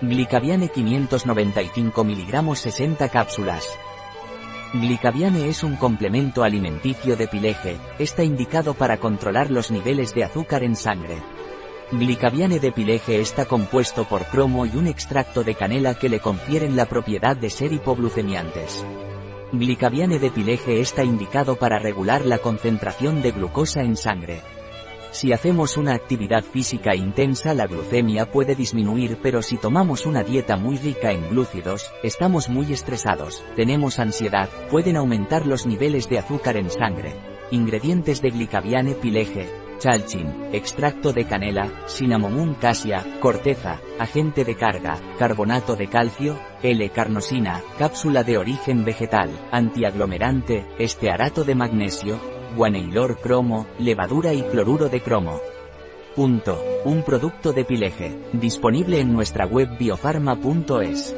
Glicaviane 595 mg 60 cápsulas. Glicaviane es un complemento alimenticio de pileje, está indicado para controlar los niveles de azúcar en sangre. Glicaviane de pileje está compuesto por cromo y un extracto de canela que le confieren la propiedad de ser hipoglucemiantes. Glicaviane de pileje está indicado para regular la concentración de glucosa en sangre. Si hacemos una actividad física intensa la glucemia puede disminuir pero si tomamos una dieta muy rica en glúcidos, estamos muy estresados, tenemos ansiedad, pueden aumentar los niveles de azúcar en sangre. Ingredientes de glicaviane pileje, chalchin, extracto de canela, cinnamomum cassia, corteza, agente de carga, carbonato de calcio, L-carnosina, cápsula de origen vegetal, antiaglomerante, estearato de magnesio, guaneylor cromo, levadura y cloruro de cromo. Punto. Un producto de Pileje, disponible en nuestra web biofarma.es.